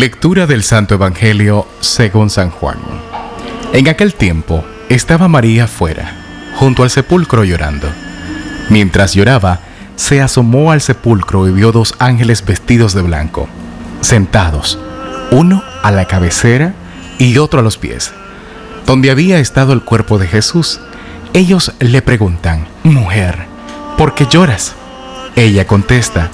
Lectura del Santo Evangelio según San Juan. En aquel tiempo estaba María fuera, junto al sepulcro llorando. Mientras lloraba, se asomó al sepulcro y vio dos ángeles vestidos de blanco, sentados, uno a la cabecera y otro a los pies, donde había estado el cuerpo de Jesús. Ellos le preguntan, Mujer, ¿por qué lloras? Ella contesta,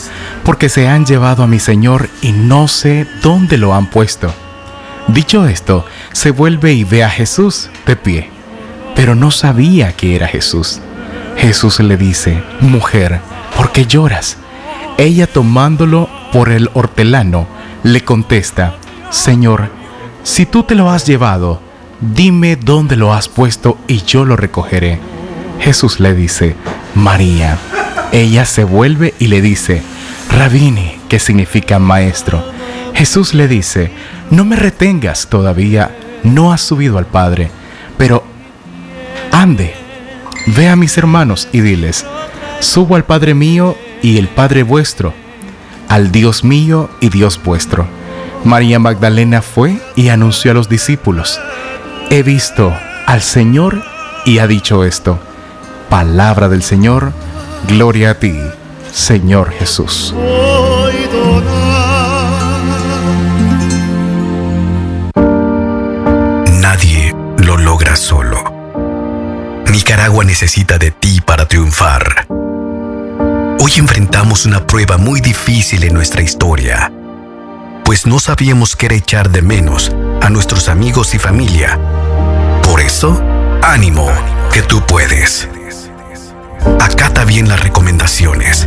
porque se han llevado a mi Señor y no sé dónde lo han puesto. Dicho esto, se vuelve y ve a Jesús de pie, pero no sabía que era Jesús. Jesús le dice, Mujer, ¿por qué lloras? Ella tomándolo por el hortelano, le contesta, Señor, si tú te lo has llevado, dime dónde lo has puesto y yo lo recogeré. Jesús le dice, María. Ella se vuelve y le dice, Rabini, que significa maestro. Jesús le dice, no me retengas todavía, no has subido al Padre, pero ande, ve a mis hermanos y diles, subo al Padre mío y el Padre vuestro, al Dios mío y Dios vuestro. María Magdalena fue y anunció a los discípulos, he visto al Señor y ha dicho esto, palabra del Señor, Gloria a ti, Señor Jesús. Nadie lo logra solo. Nicaragua necesita de ti para triunfar. Hoy enfrentamos una prueba muy difícil en nuestra historia, pues no sabíamos qué echar de menos a nuestros amigos y familia. Por eso, ánimo, que tú puedes. Acata bien las recomendaciones.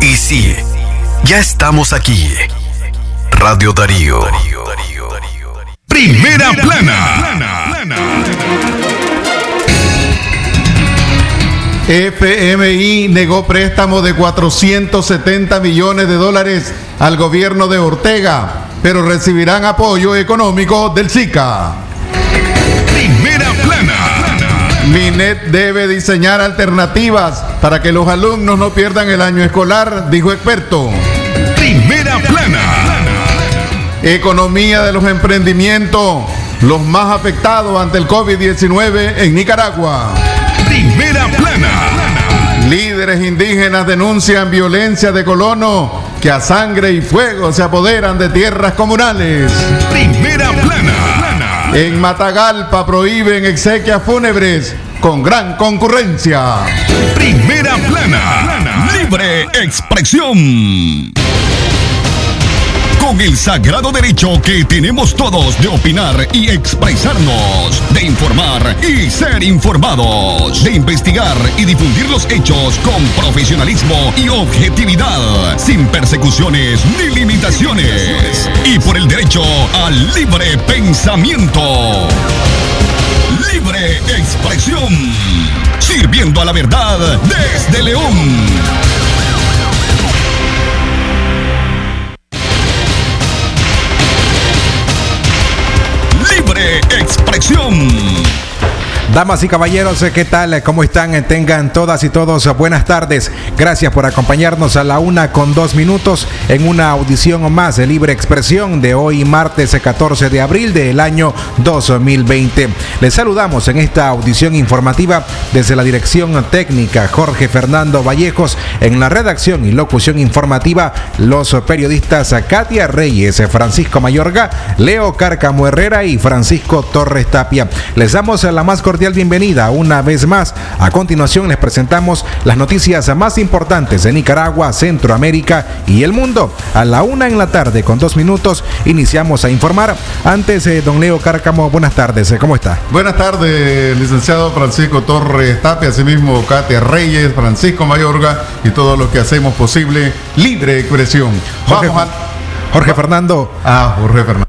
Y sí, ya estamos aquí. Radio Darío. Primera plana. FMI negó préstamo de 470 millones de dólares al gobierno de Ortega, pero recibirán apoyo económico del SICA. Minet debe diseñar alternativas para que los alumnos no pierdan el año escolar, dijo experto. Primera plana. Economía de los emprendimientos, los más afectados ante el COVID-19 en Nicaragua. Primera plana. Líderes indígenas denuncian violencia de colonos que a sangre y fuego se apoderan de tierras comunales. Primera plana. En Matagalpa prohíben exequias fúnebres con gran concurrencia. Primera plana. Libre expresión. Con el sagrado derecho que tenemos todos de opinar y expresarnos, de informar y ser informados, de investigar y difundir los hechos con profesionalismo y objetividad, sin persecuciones ni limitaciones, y por el derecho al libre pensamiento. Libre expresión, sirviendo a la verdad desde León. Libre expresión. Damas y caballeros, ¿qué tal? ¿Cómo están? Tengan todas y todos buenas tardes. Gracias por acompañarnos a la una con dos minutos en una audición más de Libre Expresión de hoy, martes 14 de abril del año 2020. Les saludamos en esta audición informativa desde la dirección técnica Jorge Fernando Vallejos, en la redacción y locución informativa los periodistas Katia Reyes, Francisco Mayorga, Leo Cárcamo Herrera y Francisco Torres Tapia. Les damos la más cordial bienvenida una vez más. A continuación les presentamos las noticias más importantes de Nicaragua, Centroamérica y el mundo. A la una en la tarde con dos minutos iniciamos a informar. Antes, eh, don Leo Cárcamo, buenas tardes, eh, ¿cómo está? Buenas tardes, licenciado Francisco Torres Tapia, asimismo Katia Reyes, Francisco Mayorga y todo lo que hacemos posible, libre expresión. Jorge, Vamos a... Jorge Fernando. Ah, Jorge Fernando.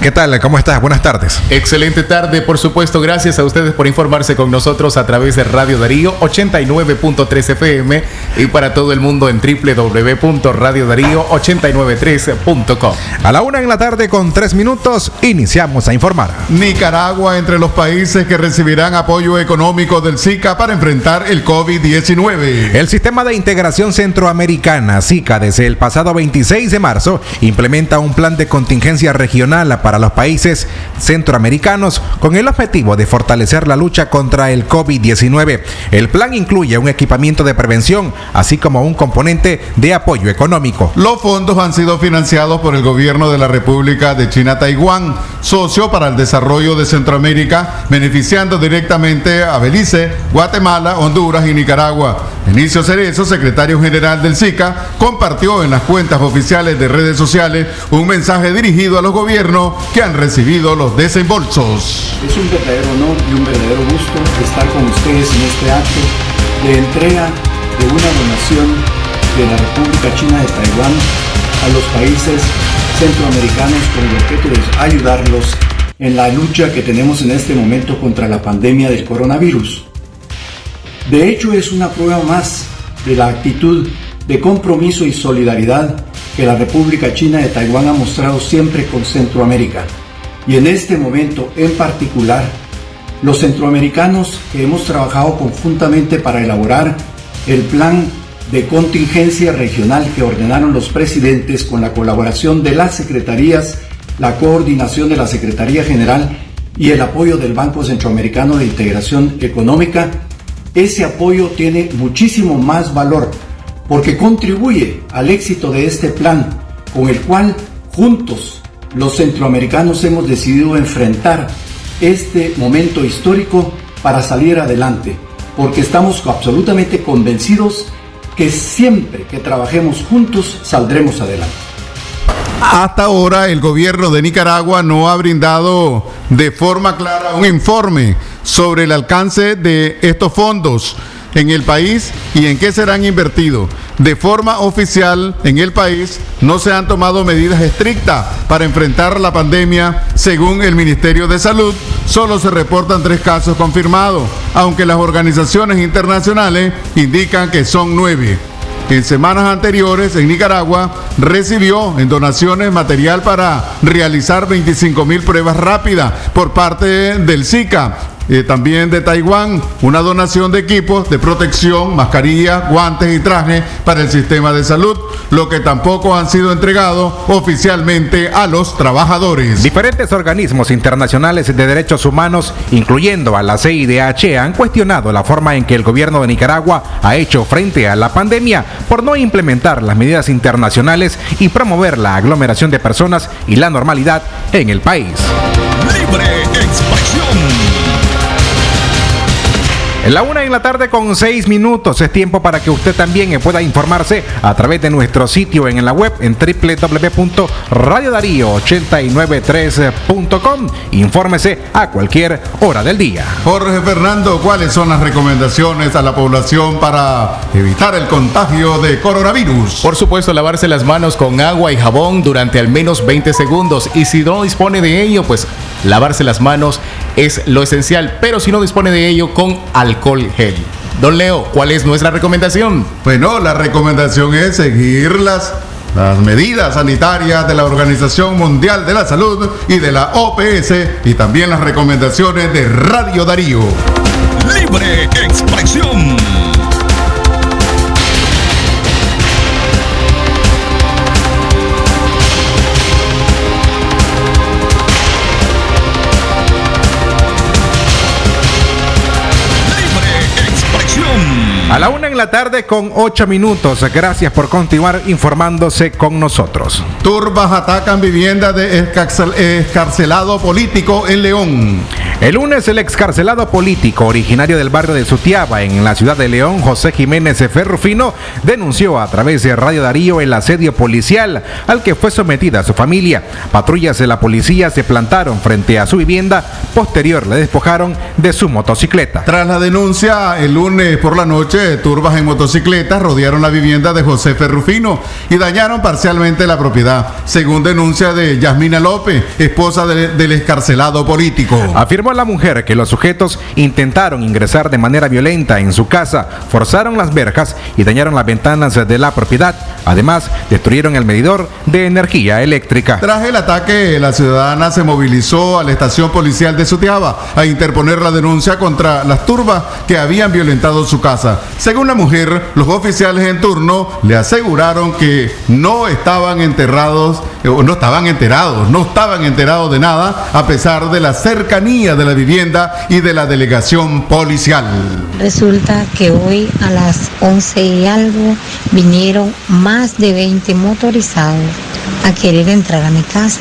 ¿Qué tal? ¿Cómo estás? Buenas tardes. Excelente tarde, por supuesto. Gracias a ustedes por informarse con nosotros a través de Radio Darío 89.3 FM y para todo el mundo en www.radiodarío893.com. A la una en la tarde con tres minutos iniciamos a informar. Nicaragua entre los países que recibirán apoyo económico del SICA para enfrentar el COVID-19. El Sistema de Integración Centroamericana, SICA, desde el pasado 26 de marzo, implementa un plan de contingencia regional para los países centroamericanos con el objetivo de fortalecer la lucha contra el COVID-19. El plan incluye un equipamiento de prevención, así como un componente de apoyo económico. Los fondos han sido financiados por el gobierno de la República de China Taiwán, socio para el desarrollo de Centroamérica, beneficiando directamente a Belice, Guatemala, Honduras y Nicaragua. Inicio Cerezo, secretario general del SICA, compartió en las cuentas oficiales de redes sociales un mensaje dirigido a los gobiernos que han recibido los desembolsos. Es un verdadero honor y un verdadero gusto estar con ustedes en este acto de entrega de una donación de la República China de Taiwán a los países centroamericanos con el objeto de ayudarlos en la lucha que tenemos en este momento contra la pandemia del coronavirus. De hecho, es una prueba más de la actitud de compromiso y solidaridad que la República China de Taiwán ha mostrado siempre con Centroamérica. Y en este momento en particular, los centroamericanos que hemos trabajado conjuntamente para elaborar el plan de contingencia regional que ordenaron los presidentes con la colaboración de las secretarías, la coordinación de la Secretaría General y el apoyo del Banco Centroamericano de Integración Económica, ese apoyo tiene muchísimo más valor porque contribuye al éxito de este plan con el cual juntos los centroamericanos hemos decidido enfrentar este momento histórico para salir adelante, porque estamos absolutamente convencidos que siempre que trabajemos juntos saldremos adelante. Hasta ahora el gobierno de Nicaragua no ha brindado de forma clara un informe sobre el alcance de estos fondos en el país y en qué serán invertidos. De forma oficial, en el país no se han tomado medidas estrictas para enfrentar la pandemia. Según el Ministerio de Salud, solo se reportan tres casos confirmados, aunque las organizaciones internacionales indican que son nueve. En semanas anteriores, en Nicaragua, recibió en donaciones material para realizar 25 mil pruebas rápidas por parte del SICA, eh, también de Taiwán, una donación de equipos de protección, mascarillas, guantes y trajes para el sistema de salud, lo que tampoco han sido entregados oficialmente a los trabajadores. Diferentes organismos internacionales de derechos humanos, incluyendo a la CIDH, han cuestionado la forma en que el gobierno de Nicaragua ha hecho frente a la pandemia por no implementar las medidas internacionales y promover la aglomeración de personas y la normalidad en el país. Libre expresión. En la una en la tarde con seis minutos es tiempo para que usted también pueda informarse a través de nuestro sitio en la web en www.radiodarío893.com. Infórmese a cualquier hora del día. Jorge Fernando, ¿cuáles son las recomendaciones a la población para evitar el contagio de coronavirus? Por supuesto, lavarse las manos con agua y jabón durante al menos 20 segundos y si no dispone de ello, pues lavarse las manos es lo esencial, pero si no dispone de ello, con alcohol gel. Don Leo, ¿cuál es nuestra recomendación? Bueno, la recomendación es seguir las, las medidas sanitarias de la Organización Mundial de la Salud y de la OPS y también las recomendaciones de Radio Darío. Libre expresión. A la en la tarde con ocho minutos. Gracias por continuar informándose con nosotros. Turbas atacan vivienda de escarcelado político en León. El lunes el excarcelado político originario del barrio de Sutiaba en la ciudad de León, José Jiménez Ferrufino, denunció a través de Radio Darío el asedio policial al que fue sometida su familia. Patrullas de la policía se plantaron frente a su vivienda, posterior le despojaron de su motocicleta. Tras la denuncia, el lunes por la noche, turbas en motocicletas rodearon la vivienda de José Ferrufino y dañaron parcialmente la propiedad, según denuncia de Yasmina López, esposa de, del escarcelado político. Afirmó la mujer que los sujetos intentaron ingresar de manera violenta en su casa, forzaron las verjas y dañaron las ventanas de la propiedad. Además, destruyeron el medidor de energía eléctrica. Tras el ataque, la ciudadana se movilizó a la estación policial de Sutiaba a interponer la denuncia contra las turbas que habían violentado su casa. Según la mujer, los oficiales en turno le aseguraron que no estaban enterrados, eh, o no estaban enterados, no estaban enterados de nada, a pesar de la cercanía de la vivienda y de la delegación policial. Resulta que hoy a las 11 y algo vinieron más de 20 motorizados a querer entrar a mi casa.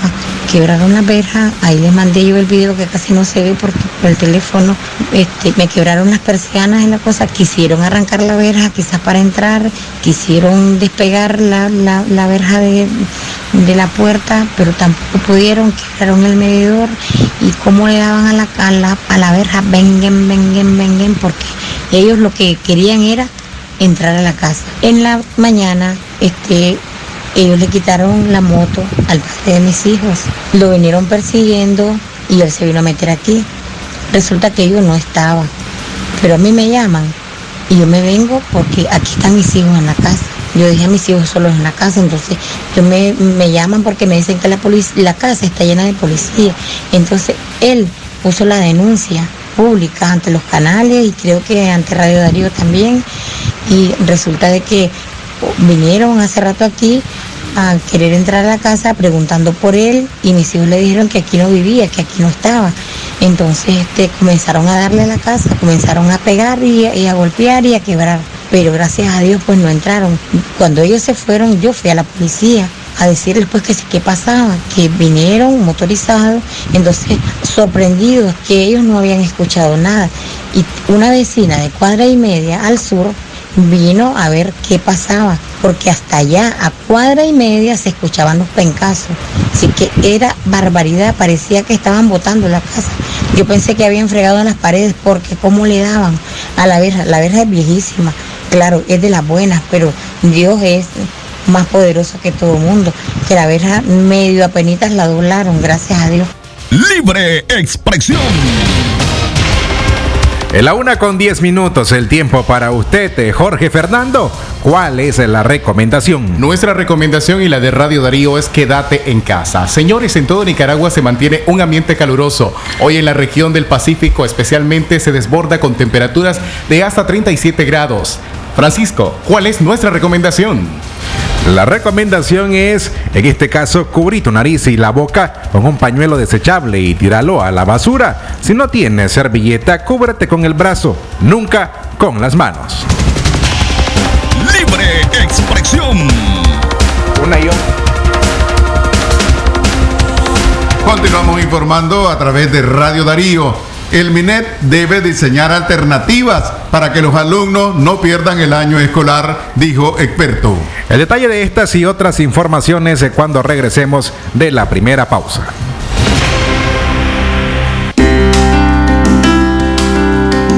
Quebraron la verja, ahí les mandé yo el video que casi no se ve por, por el teléfono. Este, me quebraron las persianas y la cosa. Quisieron arrancar la verja quizás para entrar, quisieron despegar la, la, la verja de, de la puerta, pero tampoco pudieron, quebraron el medidor y cómo le daban a la, a la, a la verja, vengan, vengan, vengan, porque ellos lo que querían era entrar a la casa. En la mañana, este, ellos le quitaron la moto al padre de mis hijos, lo vinieron persiguiendo y él se vino a meter aquí. Resulta que yo no estaba, pero a mí me llaman y yo me vengo porque aquí están mis hijos en la casa. Yo dejé a mis hijos solos en la casa, entonces yo me, me llaman porque me dicen que la, la casa está llena de policía. Entonces él puso la denuncia pública ante los canales y creo que ante Radio Darío también. Y resulta de que vinieron hace rato aquí a querer entrar a la casa preguntando por él y mis hijos le dijeron que aquí no vivía, que aquí no estaba. Entonces este, comenzaron a darle a la casa, comenzaron a pegar y, a golpear y a quebrar. Pero gracias a Dios pues no entraron. Cuando ellos se fueron yo fui a la policía a decirles pues que sí, qué pasaba, que vinieron motorizados, entonces sorprendidos que ellos no habían escuchado nada. Y una vecina de cuadra y media al sur vino a ver qué pasaba, porque hasta allá, a cuadra y media, se escuchaban los pencazos. Así que era barbaridad, parecía que estaban botando la casa. Yo pensé que habían fregado en las paredes, porque cómo le daban a la verja. La verja es viejísima, claro, es de las buenas, pero Dios es más poderoso que todo el mundo. Que la verja medio apenitas la doblaron, gracias a Dios. Libre expresión. En la una con 10 minutos, el tiempo para usted, eh, Jorge Fernando. ¿Cuál es la recomendación? Nuestra recomendación y la de Radio Darío es quédate en casa. Señores, en todo Nicaragua se mantiene un ambiente caluroso. Hoy en la región del Pacífico especialmente se desborda con temperaturas de hasta 37 grados. Francisco, ¿cuál es nuestra recomendación? La recomendación es, en este caso, cubrir tu nariz y la boca con un pañuelo desechable y tíralo a la basura. Si no tienes servilleta, cúbrete con el brazo, nunca con las manos. Libre expresión. Una y Continuamos informando a través de Radio Darío. El MINET debe diseñar alternativas para que los alumnos no pierdan el año escolar, dijo experto. El detalle de estas y otras informaciones es cuando regresemos de la primera pausa.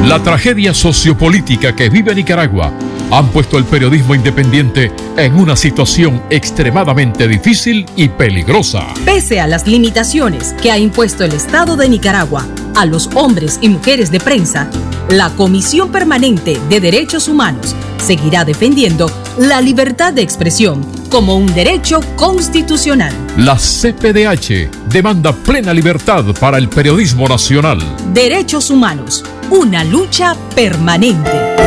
La tragedia sociopolítica que vive Nicaragua han puesto el periodismo independiente en una situación extremadamente difícil y peligrosa. Pese a las limitaciones que ha impuesto el Estado de Nicaragua a los hombres y mujeres de prensa, la Comisión Permanente de Derechos Humanos seguirá defendiendo la libertad de expresión como un derecho constitucional. La CPDH demanda plena libertad para el periodismo nacional. Derechos humanos, una lucha permanente.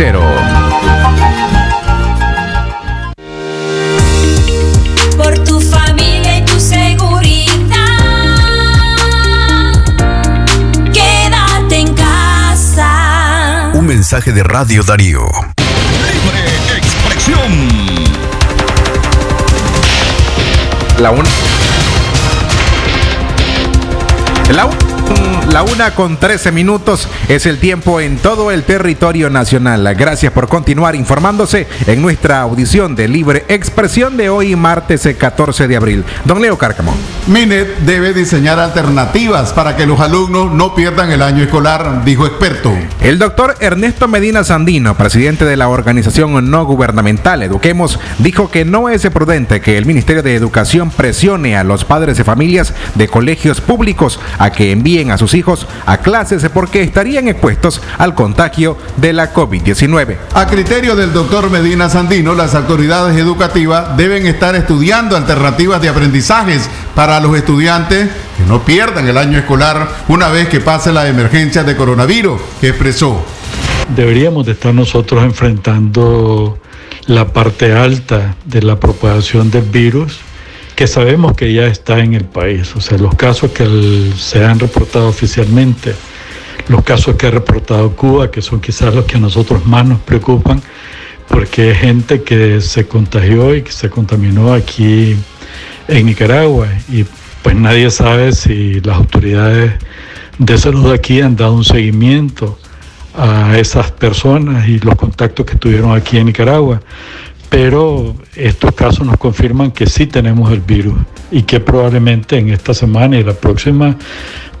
doble por tu familia y tu seguridad, quédate en casa. Un mensaje de Radio Darío. Libre expresión. La una. La una. La una con 13 minutos es el tiempo en todo el territorio nacional. Gracias por continuar informándose en nuestra audición de libre expresión de hoy, martes 14 de abril. Don Leo Cárcamo. Minet debe diseñar alternativas para que los alumnos no pierdan el año escolar, dijo experto. El doctor Ernesto Medina Sandino, presidente de la organización no gubernamental Eduquemos, dijo que no es prudente que el Ministerio de Educación presione a los padres de familias de colegios públicos a que envíen a sus hijos a clases porque estarían expuestos al contagio de la COVID-19. A criterio del doctor Medina Sandino, las autoridades educativas deben estar estudiando alternativas de aprendizajes para los estudiantes que no pierdan el año escolar una vez que pase la emergencia de coronavirus, expresó. Deberíamos de estar nosotros enfrentando la parte alta de la propagación del virus que sabemos que ya está en el país. O sea, los casos que se han reportado oficialmente, los casos que ha reportado Cuba, que son quizás los que a nosotros más nos preocupan, porque es gente que se contagió y que se contaminó aquí en Nicaragua. Y pues nadie sabe si las autoridades de salud aquí han dado un seguimiento a esas personas y los contactos que tuvieron aquí en Nicaragua pero estos casos nos confirman que sí tenemos el virus y que probablemente en esta semana y la próxima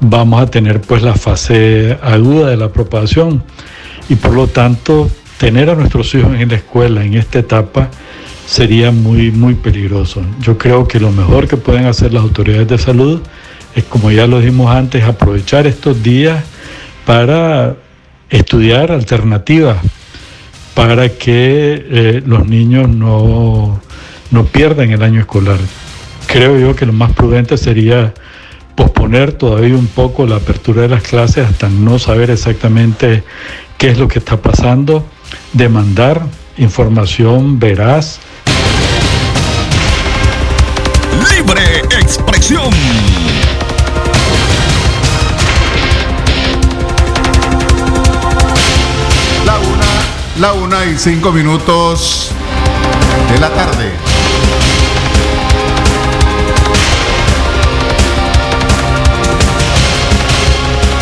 vamos a tener pues la fase aguda de la propagación y por lo tanto tener a nuestros hijos en la escuela en esta etapa sería muy muy peligroso. Yo creo que lo mejor que pueden hacer las autoridades de salud es como ya lo dijimos antes aprovechar estos días para estudiar alternativas para que eh, los niños no, no pierdan el año escolar. Creo yo que lo más prudente sería posponer todavía un poco la apertura de las clases hasta no saber exactamente qué es lo que está pasando, demandar información veraz. Libre expresión. La una y cinco minutos de la tarde.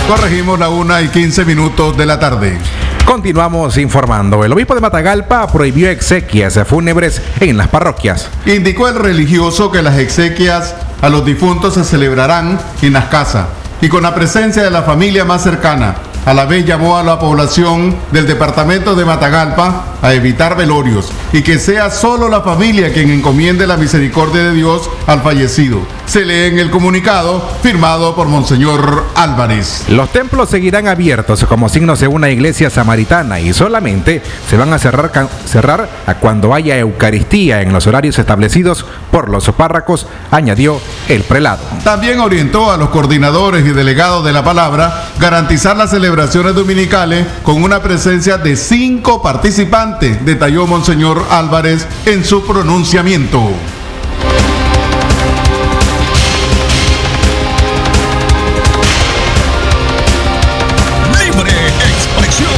Corregimos la una y quince minutos de la tarde. Continuamos informando. El obispo de Matagalpa prohibió exequias fúnebres en las parroquias. Indicó el religioso que las exequias a los difuntos se celebrarán en las casas y con la presencia de la familia más cercana a la vez llamó a la población del departamento de Matagalpa a evitar velorios y que sea solo la familia quien encomiende la misericordia de Dios al fallecido. Se lee en el comunicado firmado por Monseñor Álvarez. Los templos seguirán abiertos como signos de una iglesia samaritana y solamente se van a cerrar, cerrar a cuando haya Eucaristía en los horarios establecidos por los párracos, añadió el prelado. También orientó a los coordinadores y delegados de la palabra garantizar la celebración celebraciones dominicales con una presencia de cinco participantes, detalló Monseñor Álvarez en su pronunciamiento. Libre expresión.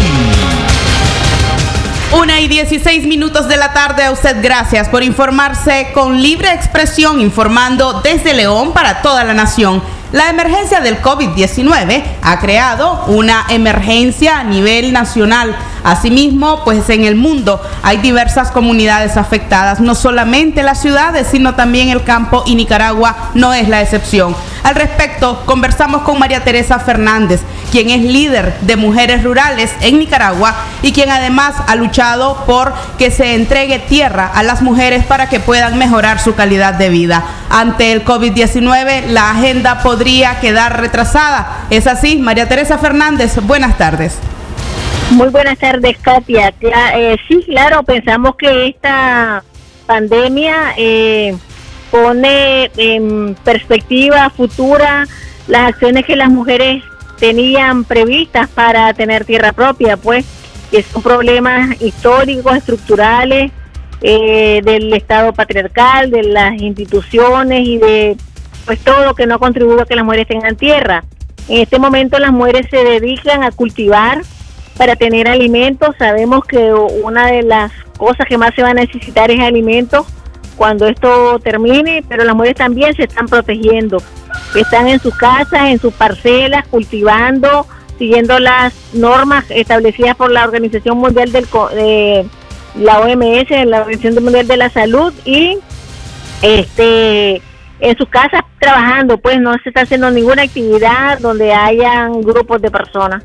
Una y 16 minutos de la tarde a usted gracias por informarse con libre expresión informando desde León para toda la nación. La emergencia del COVID-19 ha creado una emergencia a nivel nacional Asimismo, pues en el mundo hay diversas comunidades afectadas, no solamente las ciudades, sino también el campo y Nicaragua no es la excepción. Al respecto, conversamos con María Teresa Fernández, quien es líder de mujeres rurales en Nicaragua y quien además ha luchado por que se entregue tierra a las mujeres para que puedan mejorar su calidad de vida. Ante el COVID-19, la agenda podría quedar retrasada. ¿Es así? María Teresa Fernández, buenas tardes. Muy buenas tardes, Katia. Eh, sí, claro, pensamos que esta pandemia eh, pone en perspectiva futura las acciones que las mujeres tenían previstas para tener tierra propia, pues, que son problemas históricos, estructurales, eh, del Estado patriarcal, de las instituciones y de pues todo lo que no contribuye a que las mujeres tengan tierra. En este momento las mujeres se dedican a cultivar para tener alimentos. Sabemos que una de las cosas que más se va a necesitar es alimentos cuando esto termine, pero las mujeres también se están protegiendo. Están en sus casas, en sus parcelas, cultivando, siguiendo las normas establecidas por la Organización Mundial del de la OMS, la Organización Mundial de la Salud y este en sus casas trabajando, pues no se está haciendo ninguna actividad donde hayan grupos de personas.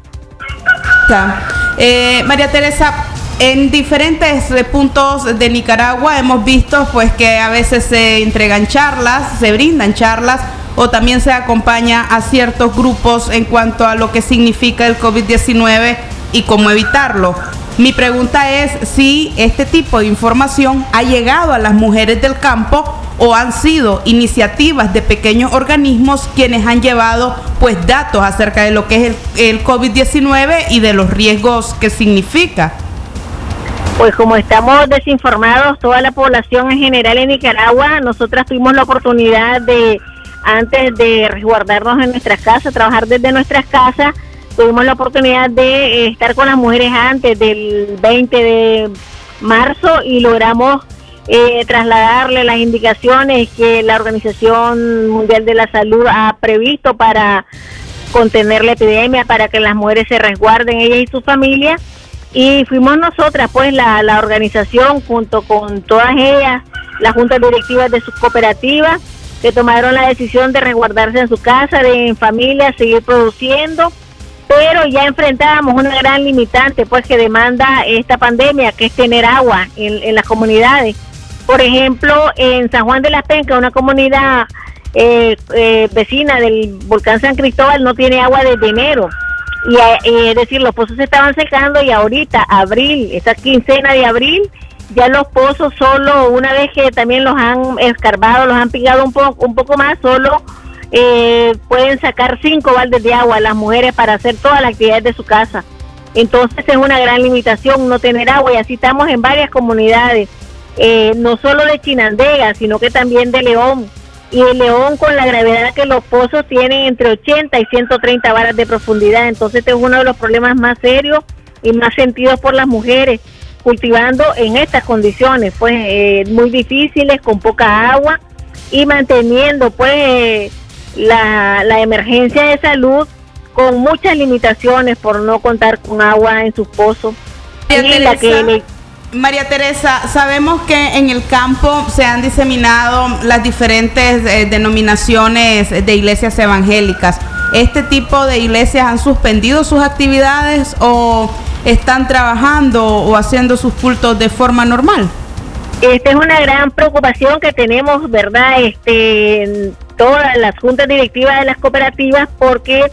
Eh, María Teresa, en diferentes puntos de Nicaragua hemos visto pues que a veces se entregan charlas, se brindan charlas o también se acompaña a ciertos grupos en cuanto a lo que significa el COVID-19 y cómo evitarlo. Mi pregunta es si este tipo de información ha llegado a las mujeres del campo o han sido iniciativas de pequeños organismos quienes han llevado pues datos acerca de lo que es el, el COVID-19 y de los riesgos que significa. Pues como estamos desinformados, toda la población en general en Nicaragua, nosotras tuvimos la oportunidad de, antes de resguardarnos en nuestras casas, trabajar desde nuestras casas, tuvimos la oportunidad de eh, estar con las mujeres antes del 20 de marzo y logramos eh, trasladarle las indicaciones que la Organización Mundial de la Salud ha previsto para contener la epidemia, para que las mujeres se resguarden ellas y sus familias. Y fuimos nosotras, pues la, la organización junto con todas ellas, las juntas directivas de sus cooperativas, que tomaron la decisión de resguardarse en su casa, de en familia, seguir produciendo, pero ya enfrentábamos una gran limitante, pues que demanda esta pandemia, que es tener agua en, las comunidades. Por ejemplo, en San Juan de las Pencas, una comunidad eh, eh, vecina del volcán San Cristóbal, no tiene agua desde enero y eh, es decir, los pozos se estaban secando y ahorita, abril, esta quincena de abril, ya los pozos solo, una vez que también los han escarbado, los han picado un poco, un poco más, solo eh, pueden sacar cinco baldes de agua las mujeres para hacer todas las actividades de su casa. Entonces es una gran limitación no tener agua y así estamos en varias comunidades, eh, no solo de Chinandega, sino que también de León y el León con la gravedad que los pozos tienen entre 80 y 130 varas de profundidad. Entonces este es uno de los problemas más serios y más sentidos por las mujeres cultivando en estas condiciones, pues eh, muy difíciles, con poca agua y manteniendo pues la, la emergencia de salud con muchas limitaciones por no contar con agua en sus pozos. La que María Teresa, sabemos que en el campo se han diseminado las diferentes eh, denominaciones de iglesias evangélicas. ¿Este tipo de iglesias han suspendido sus actividades o están trabajando o haciendo sus cultos de forma normal? Esta es una gran preocupación que tenemos, ¿verdad? Este, todas las juntas directivas de las cooperativas porque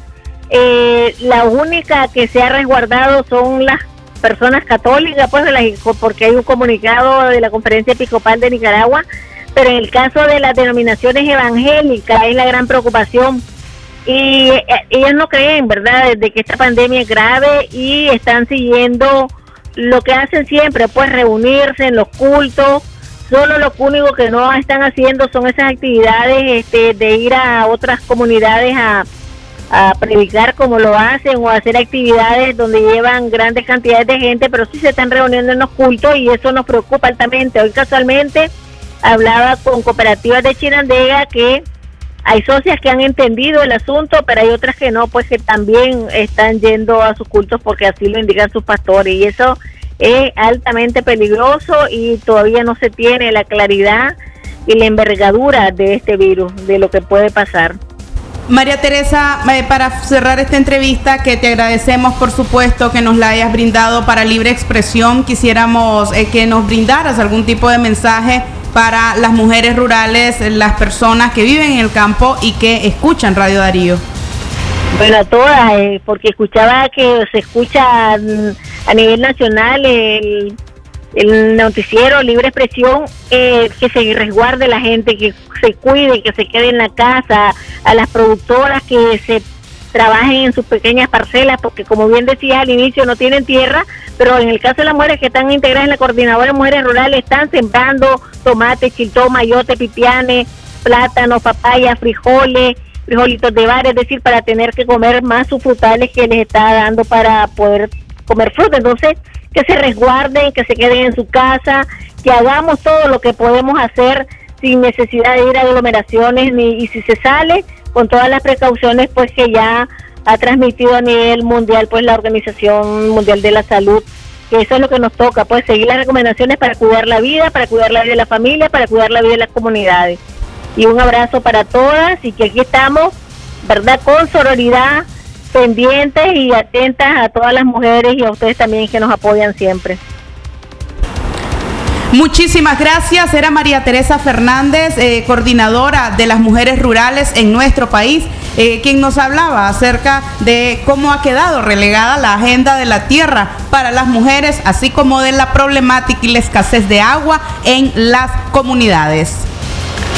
eh, la única que se ha resguardado son las personas católicas, pues porque hay un comunicado de la Conferencia Episcopal de Nicaragua, pero en el caso de las denominaciones evangélicas es la gran preocupación y eh, ellas no creen, ¿verdad?, de que esta pandemia es grave y están siguiendo lo que hacen siempre, pues reunirse en los cultos. Solo lo único que no están haciendo son esas actividades este, de ir a otras comunidades a, a predicar como lo hacen o hacer actividades donde llevan grandes cantidades de gente, pero sí se están reuniendo en los cultos y eso nos preocupa altamente. Hoy casualmente hablaba con cooperativas de Chinandega que hay socias que han entendido el asunto, pero hay otras que no, pues que también están yendo a sus cultos porque así lo indican sus pastores. Y eso es altamente peligroso y todavía no se tiene la claridad y la envergadura de este virus, de lo que puede pasar. María Teresa, eh, para cerrar esta entrevista, que te agradecemos por supuesto que nos la hayas brindado para libre expresión, quisiéramos eh, que nos brindaras algún tipo de mensaje para las mujeres rurales, las personas que viven en el campo y que escuchan Radio Darío. Bueno, a todas, eh, porque escuchaba que se escucha mm, a nivel nacional el noticiero Libre Expresión, eh, que se resguarde la gente, que se cuide, que se quede en la casa, a las productoras que se trabajen en sus pequeñas parcelas, porque como bien decías al inicio, no tienen tierra, pero en el caso de las mujeres que están integradas en la coordinadora de mujeres rurales, están sembrando tomate, chiltón, mayote, pipianes, plátanos, papaya, frijoles, frijolitos de bar, es decir, para tener que comer más sus frutales que les está dando para poder comer fruta. Entonces, que se resguarden, que se queden en su casa, que hagamos todo lo que podemos hacer sin necesidad de ir a aglomeraciones ni, y si se sale con todas las precauciones pues que ya ha transmitido a nivel mundial pues la Organización Mundial de la Salud que eso es lo que nos toca pues seguir las recomendaciones para cuidar la vida para cuidar la vida de la familia para cuidar la vida de las comunidades y un abrazo para todas y que aquí estamos verdad con sororidad pendientes y atentas a todas las mujeres y a ustedes también que nos apoyan siempre. Muchísimas gracias. Era María Teresa Fernández, eh, coordinadora de las mujeres rurales en nuestro país, eh, quien nos hablaba acerca de cómo ha quedado relegada la agenda de la tierra para las mujeres, así como de la problemática y la escasez de agua en las comunidades.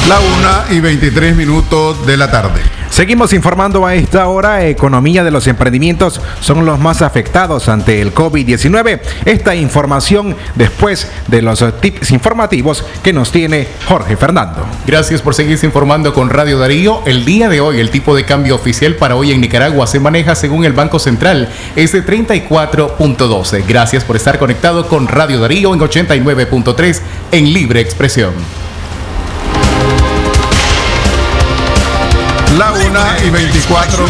La una y 23 minutos de la tarde. Seguimos informando a esta hora, economía de los emprendimientos son los más afectados ante el COVID-19. Esta información después de los tips informativos que nos tiene Jorge Fernando. Gracias por seguirse informando con Radio Darío. El día de hoy el tipo de cambio oficial para hoy en Nicaragua se maneja según el Banco Central, es de 34.12. Gracias por estar conectado con Radio Darío en 89.3 en libre expresión. La una y 24.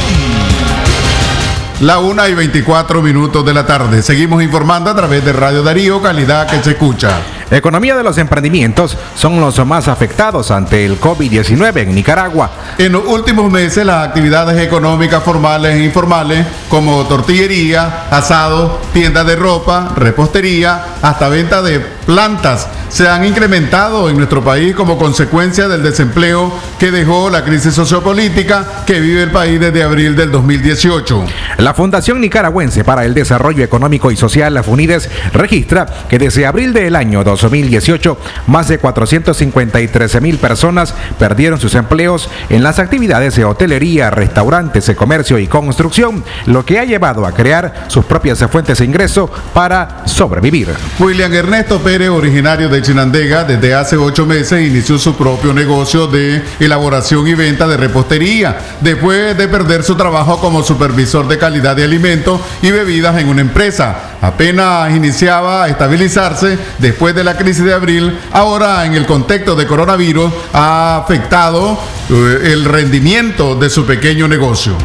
La una y 24 minutos de la tarde. Seguimos informando a través de Radio Darío, calidad que se escucha. Economía de los emprendimientos son los más afectados ante el COVID-19 en Nicaragua. En los últimos meses, las actividades económicas formales e informales, como tortillería, asado, tiendas de ropa, repostería, hasta venta de plantas, se han incrementado en nuestro país como consecuencia del desempleo que dejó la crisis sociopolítica que vive el país desde abril del 2018. La Fundación Nicaragüense para el Desarrollo Económico y Social, la FUNIDES, registra que desde abril del año 2018, más de 453 mil personas perdieron sus empleos en las actividades de hotelería, restaurantes, de comercio y construcción, lo que ha llevado a crear sus propias fuentes de ingreso para sobrevivir. William Ernesto Pérez, originario de Chinandega, desde hace ocho meses inició su propio negocio de elaboración y venta de repostería, después de perder su trabajo como supervisor de calidad de alimentos y bebidas en una empresa. Apenas iniciaba a estabilizarse después de la crisis de abril, ahora en el contexto de coronavirus ha afectado eh, el rendimiento de su pequeño negocio.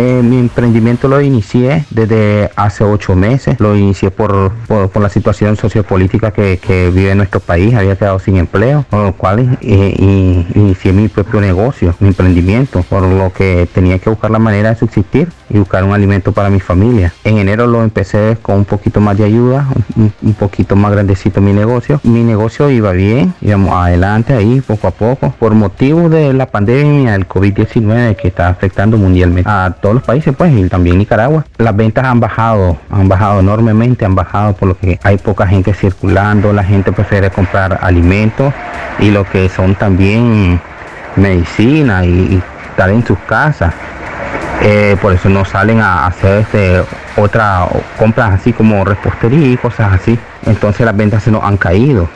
Eh, mi emprendimiento lo inicié desde hace ocho meses. Lo inicié por, por, la situación sociopolítica que, que, vive nuestro país. Había quedado sin empleo, por lo cual eh, inicié mi propio negocio, mi emprendimiento, por lo que tenía que buscar la manera de subsistir y buscar un alimento para mi familia. En enero lo empecé con un poquito más de ayuda, un, poquito más grandecito mi negocio. Mi negocio iba bien, íbamos adelante ahí poco a poco, por motivo de la pandemia del COVID-19 que está afectando mundialmente a todos los países, pues, y también Nicaragua. Las ventas han bajado, han bajado enormemente, han bajado por lo que hay poca gente circulando, la gente prefiere comprar alimentos y lo que son también medicina y, estar en sus casas. Eh, por eso no salen a hacer este, otra compras así como repostería y cosas así. Entonces las ventas se nos han caído.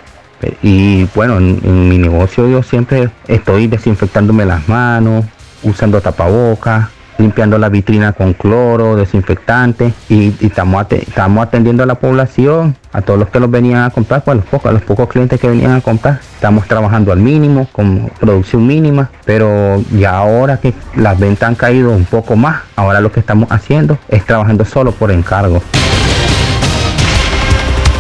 Y bueno, en mi negocio yo siempre estoy desinfectándome las manos, usando tapabocas, limpiando la vitrina con cloro, desinfectante y, estamos, estamos atendiendo a la población, a todos los que los venían a comprar, pues a los pocos clientes que venían a comprar. Estamos trabajando al mínimo, con producción mínima, pero ya ahora que las ventas han caído un poco más, ahora lo que estamos haciendo es trabajando solo por encargo.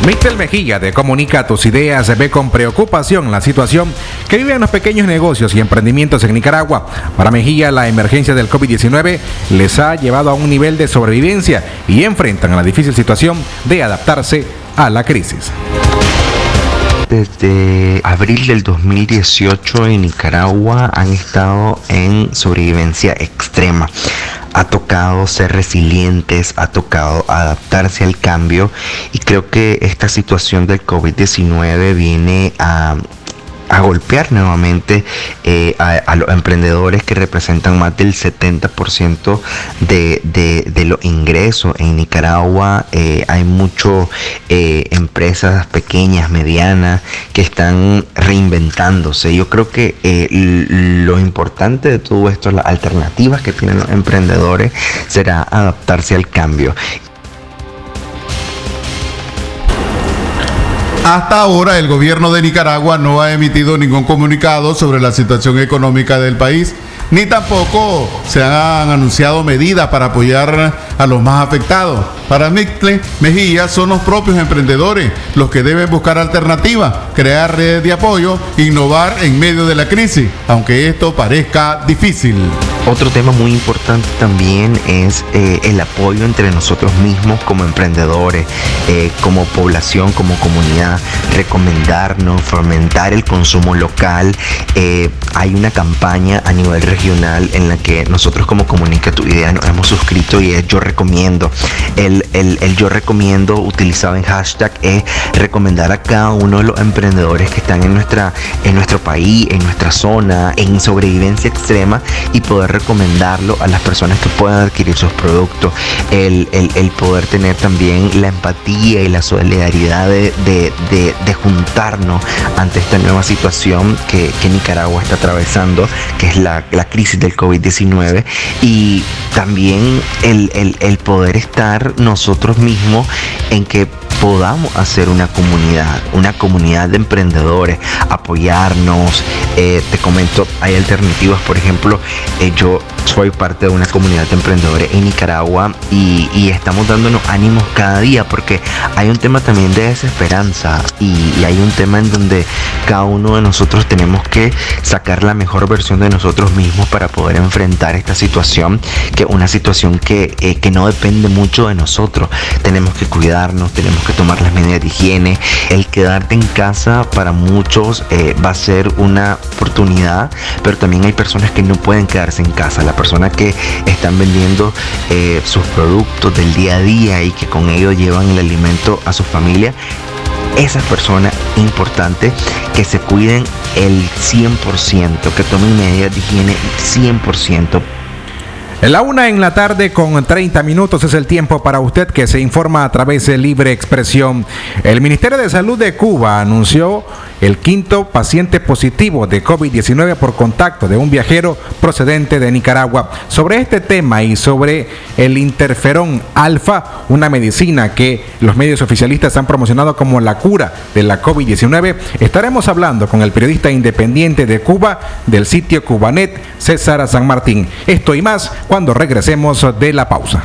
Mixel Mejía de Comunica tus ideas ve con preocupación la situación que viven los pequeños negocios y emprendimientos en Nicaragua. Para Mejía, la emergencia del COVID-19 les ha llevado a un nivel de sobrevivencia y enfrentan a la difícil situación de adaptarse a la crisis. Desde abril del 2018 en Nicaragua han estado en sobrevivencia extrema. Ha tocado ser resilientes, ha tocado adaptarse al cambio y creo que esta situación del COVID-19 viene a a golpear nuevamente eh, a, los emprendedores que representan más del 70% de, de, de los ingresos en Nicaragua. Eh, hay muchas empresas pequeñas, medianas, que están reinventándose. Yo creo que eh, lo importante de todo esto, las alternativas que tienen los emprendedores, será adaptarse al cambio. Hasta ahora el gobierno de Nicaragua no ha emitido ningún comunicado sobre la situación económica del país, ni tampoco se han anunciado medidas para apoyar a los más afectados. Para Mixle Mejía son los propios emprendedores los que deben buscar alternativas, crear redes de apoyo, innovar en medio de la crisis, aunque esto parezca difícil. Otro tema muy importante también es eh, el apoyo entre nosotros mismos como emprendedores, eh, como población, como comunidad, recomendarnos, fomentar el consumo local. Eh, hay una campaña a nivel regional en la que nosotros como Comunica tu Idea nos hemos suscrito y es Yo Recomiendo. El, el- el Yo Recomiendo utilizado en hashtag es recomendar a cada uno de los emprendedores que están en, nuestra, en nuestro país, en nuestra zona, en sobrevivencia extrema y poder recomendarlo a las personas que puedan adquirir sus productos. El, el- el poder tener también la empatía y la solidaridad de, de- de- juntarnos ante esta nueva situación que, que Nicaragua está atravesando, que es la crisis del COVID-19 y también el, el- el poder estar nosotros mismos en que podamos hacer una comunidad, una comunidad de emprendedores, apoyarnos. Eh, te comento, hay alternativas, por ejemplo, eh, yo soy parte de una comunidad de emprendedores en Nicaragua y, estamos dándonos ánimos cada día porque hay un tema también de desesperanza y, hay un tema en donde cada uno de nosotros tenemos que sacar la mejor versión de nosotros mismos para poder enfrentar esta situación, que una situación que, eh, que no depende mucho de nosotros. Tenemos que cuidarnos, tenemos que tomar las medidas de higiene. El quedarte en casa para muchos eh, va a ser una oportunidad, pero también hay personas que no pueden quedarse en casa. Las personas que están vendiendo eh, sus productos del día a día y que con ello llevan el alimento a su familia, esas personas importantes que se cuiden el 100%, que tomen medidas de higiene 100%. La una en la tarde con 30 minutos es el tiempo para usted que se informa a través de Libre Expresión. El Ministerio de Salud de Cuba anunció el quinto paciente positivo de COVID-19 por contacto de un viajero procedente de Nicaragua. Sobre este tema y sobre el interferón alfa, una medicina que los medios oficialistas han promocionado como la cura de la COVID-19, estaremos hablando con el periodista independiente de Cuba del sitio Cubanet, César San Martín. Esto y más cuando regresemos de la pausa.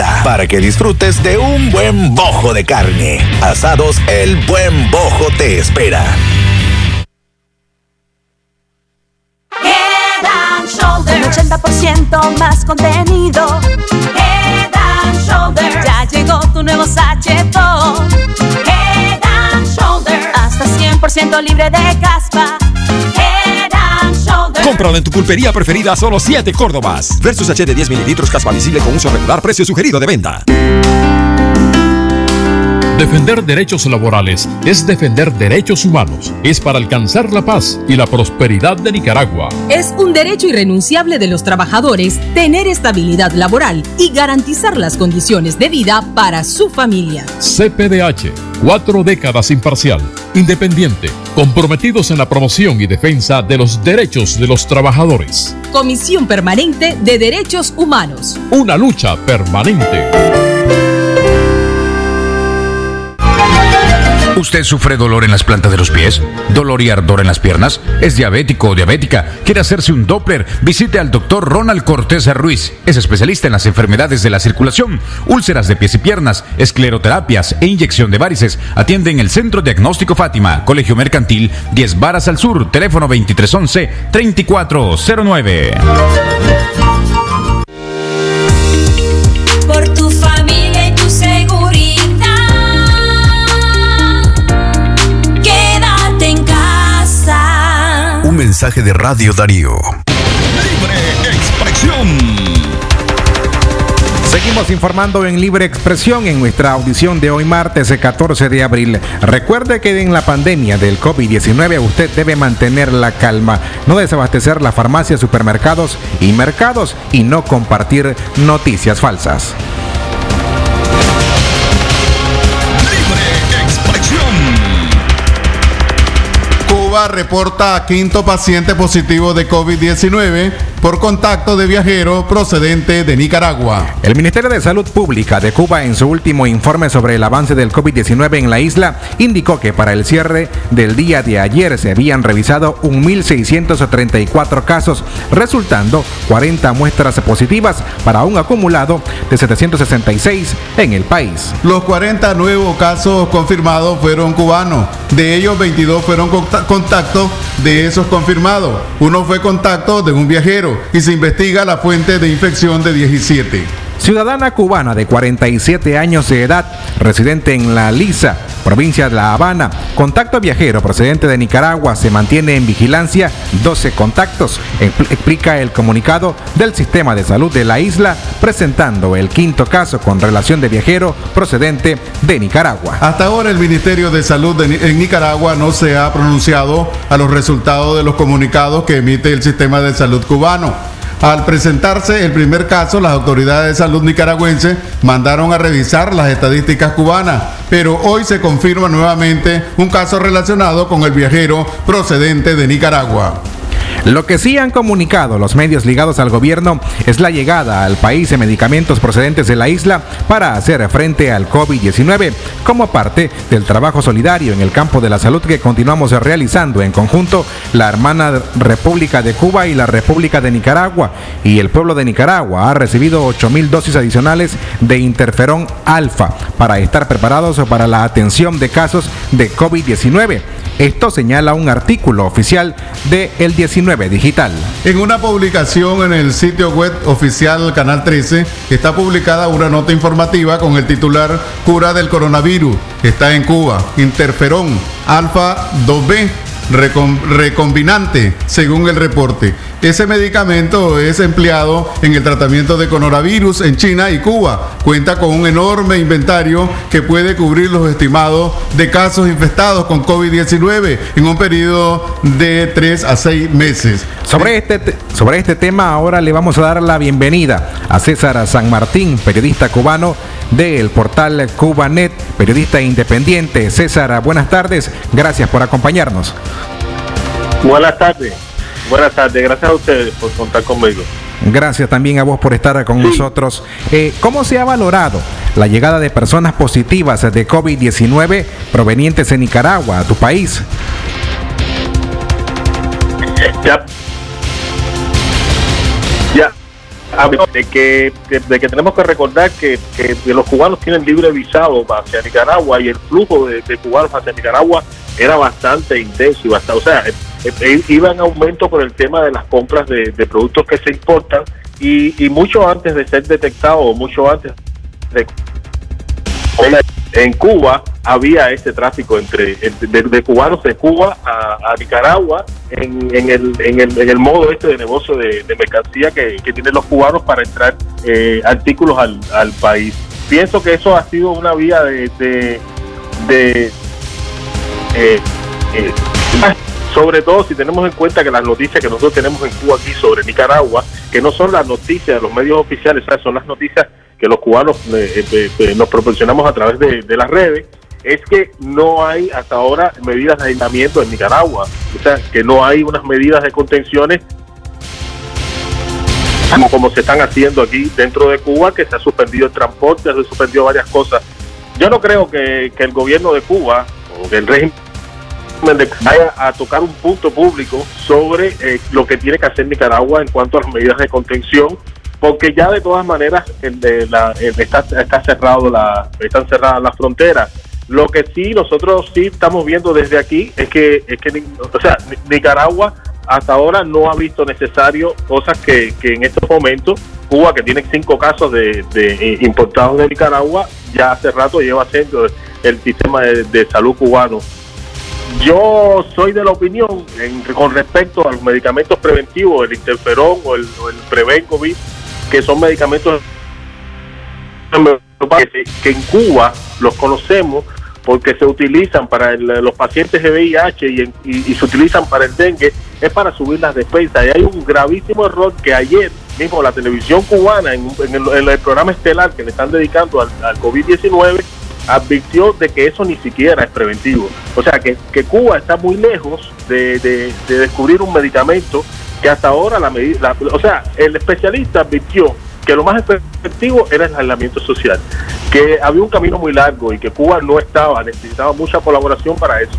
para que disfrutes de un buen bojo de carne. Asados El Buen Bojo te espera. Head and Shoulders. Un 80% más contenido. Head and Shoulders. Ya llegó tu nuevo sachetón. Head and Shoulders. Hasta 100% libre de caspa. Cómpralo en tu pulpería preferida a solo 7 Córdobas. Versus H de 10 mililitros caspa visible con uso regular, precio sugerido de venta. Defender derechos laborales es defender derechos humanos. Es para alcanzar la paz y la prosperidad de Nicaragua. Es un derecho irrenunciable de los trabajadores tener estabilidad laboral y garantizar las condiciones de vida para su familia. CPDH, cuatro décadas imparcial, independiente, comprometidos en la promoción y defensa de los derechos de los trabajadores. Comisión Permanente de Derechos Humanos. Una lucha permanente. ¿Usted sufre dolor en las plantas de los pies? ¿Dolor y ardor en las piernas? ¿Es diabético o diabética? ¿Quiere hacerse un Doppler? Visite al doctor Ronald Cortés Ruiz. Es especialista en las enfermedades de la circulación, úlceras de pies y piernas, escleroterapias e inyección de varices. Atiende en el Centro Diagnóstico Fátima, Colegio Mercantil, 10 Varas al Sur, teléfono 2311-3409. Mensaje de Radio Darío. Expresión. Seguimos informando en Libre Expresión en nuestra audición de hoy martes 14 de abril. Recuerde que en la pandemia del COVID-19 usted debe mantener la calma, no desabastecer las farmacias, supermercados y mercados y no compartir noticias falsas. Reporta quinto paciente positivo de COVID-19 por contacto de viajero procedente de Nicaragua. El Ministerio de Salud Pública de Cuba en su último informe sobre el avance del COVID-19 en la isla indicó que para el cierre del día de ayer se habían revisado 1.634 casos, resultando 40 muestras positivas para un acumulado de 766 en el país. Los 40 nuevos casos confirmados fueron cubanos. De ellos, 22 fueron conta- contactos de esos confirmados. Uno fue contacto de un viajero y se investiga la fuente de infección de 17. Ciudadana cubana de 47 años de edad, residente en La Lisa, provincia de La Habana, contacto viajero procedente de Nicaragua, se mantiene en vigilancia 12 contactos, expl- explica el comunicado del sistema de salud de la isla, presentando el quinto caso con relación de viajero procedente de Nicaragua. Hasta ahora el Ministerio de Salud de en Nicaragua no se ha pronunciado a los resultados de los comunicados que emite el sistema de salud cubano. Al presentarse el primer caso, las autoridades de salud nicaragüenses mandaron a revisar las estadísticas cubanas, pero hoy se confirma nuevamente un caso relacionado con el viajero procedente de Nicaragua. Lo que sí han comunicado los medios ligados al gobierno es la llegada al país de medicamentos procedentes de la isla para hacer frente al COVID-19 como parte del trabajo solidario en el campo de la salud que continuamos realizando en conjunto la hermana República de Cuba y la República de Nicaragua y el pueblo de Nicaragua ha recibido 8 mil dosis adicionales de interferón alfa para estar preparados para la atención de casos de COVID-19. Esto señala un artículo oficial de El 19 Digital. En una publicación en el sitio web oficial Canal 13 está publicada una nota informativa con el titular Cura del coronavirus. Está en Cuba. Interferón alfa 2B recom- recombinante, según el reporte. Ese medicamento es empleado en el tratamiento de coronavirus en China y Cuba. Cuenta con un enorme inventario que puede cubrir los estimados de casos infectados con COVID-19 en un periodo de 3 a 6 meses. Sobre este, te- sobre este tema ahora le vamos a dar la bienvenida a César San Martín, periodista cubano del portal Cubanet, periodista independiente. César, buenas tardes, gracias por acompañarnos. Buenas tardes. Buenas tardes. Gracias a ustedes por contar conmigo. Gracias también a vos por estar con nosotros. Eh, ¿Cómo se ha valorado la llegada de personas positivas de COVID-19 provenientes de Nicaragua a tu país? Ya. Ya. De que, de, de que tenemos que recordar que, que los cubanos tienen libre visado hacia Nicaragua y el flujo de, de cubanos hacia Nicaragua era bastante intenso y bastante, o sea, eh, eh, iba en aumento por el tema de las compras de, productos que se importan y, y mucho antes de ser detectado mucho antes de en Cuba había este tráfico entre de, cubanos de Cuba a, Nicaragua en, el, modo este de negocio de, mercancía que, tienen los cubanos para entrar eh, artículos al, al país. Pienso que eso ha sido una vía de, de eh, eh, sobre todo si tenemos en cuenta que las noticias que nosotros tenemos en Cuba aquí sobre Nicaragua, que no son las noticias de los medios oficiales, ¿sabes? son las noticias que los cubanos eh, eh, eh, nos proporcionamos a través de, las redes, es que no hay hasta ahora medidas de aislamiento en Nicaragua, o sea, que no hay unas medidas de contenciones como, como se están haciendo aquí dentro de Cuba, que se ha suspendido el transporte, se ha suspendido varias cosas. Yo no creo que, que el gobierno de Cuba o que el régimen vaya a tocar un punto público sobre eh, lo que tiene que hacer Nicaragua en cuanto a las medidas de contención, porque ya de todas maneras el de la, está, está cerrado la, están cerradas las fronteras. Lo que sí nosotros sí estamos viendo desde aquí es que, es que Nicaragua hasta ahora no ha visto necesario cosas que, que en estos momentos Cuba, que tiene cinco casos de, de, eh, importados de Nicaragua, ya hace rato lleva haciendo el sistema de salud cubano. Yo soy de la opinión con respecto a los medicamentos preventivos, el interferón o el, o el Prevencovid, que son medicamentos que, en Cuba los conocemos porque se utilizan para el- los pacientes de VIH y, en- y- se utilizan para el dengue, es para subir las defensas. Y hay un gravísimo error que ayer mismo la televisión cubana, en, el, programa estelar que le están dedicando al, al COVID-19, advirtió de que eso ni siquiera es preventivo. O sea, que, que Cuba está muy lejos de, de- de descubrir un medicamento que hasta ahora la medida, o sea, el especialista advirtió que lo más efectivo era el aislamiento social, que había un camino muy largo y que Cuba no estaba, necesitaba mucha colaboración para eso.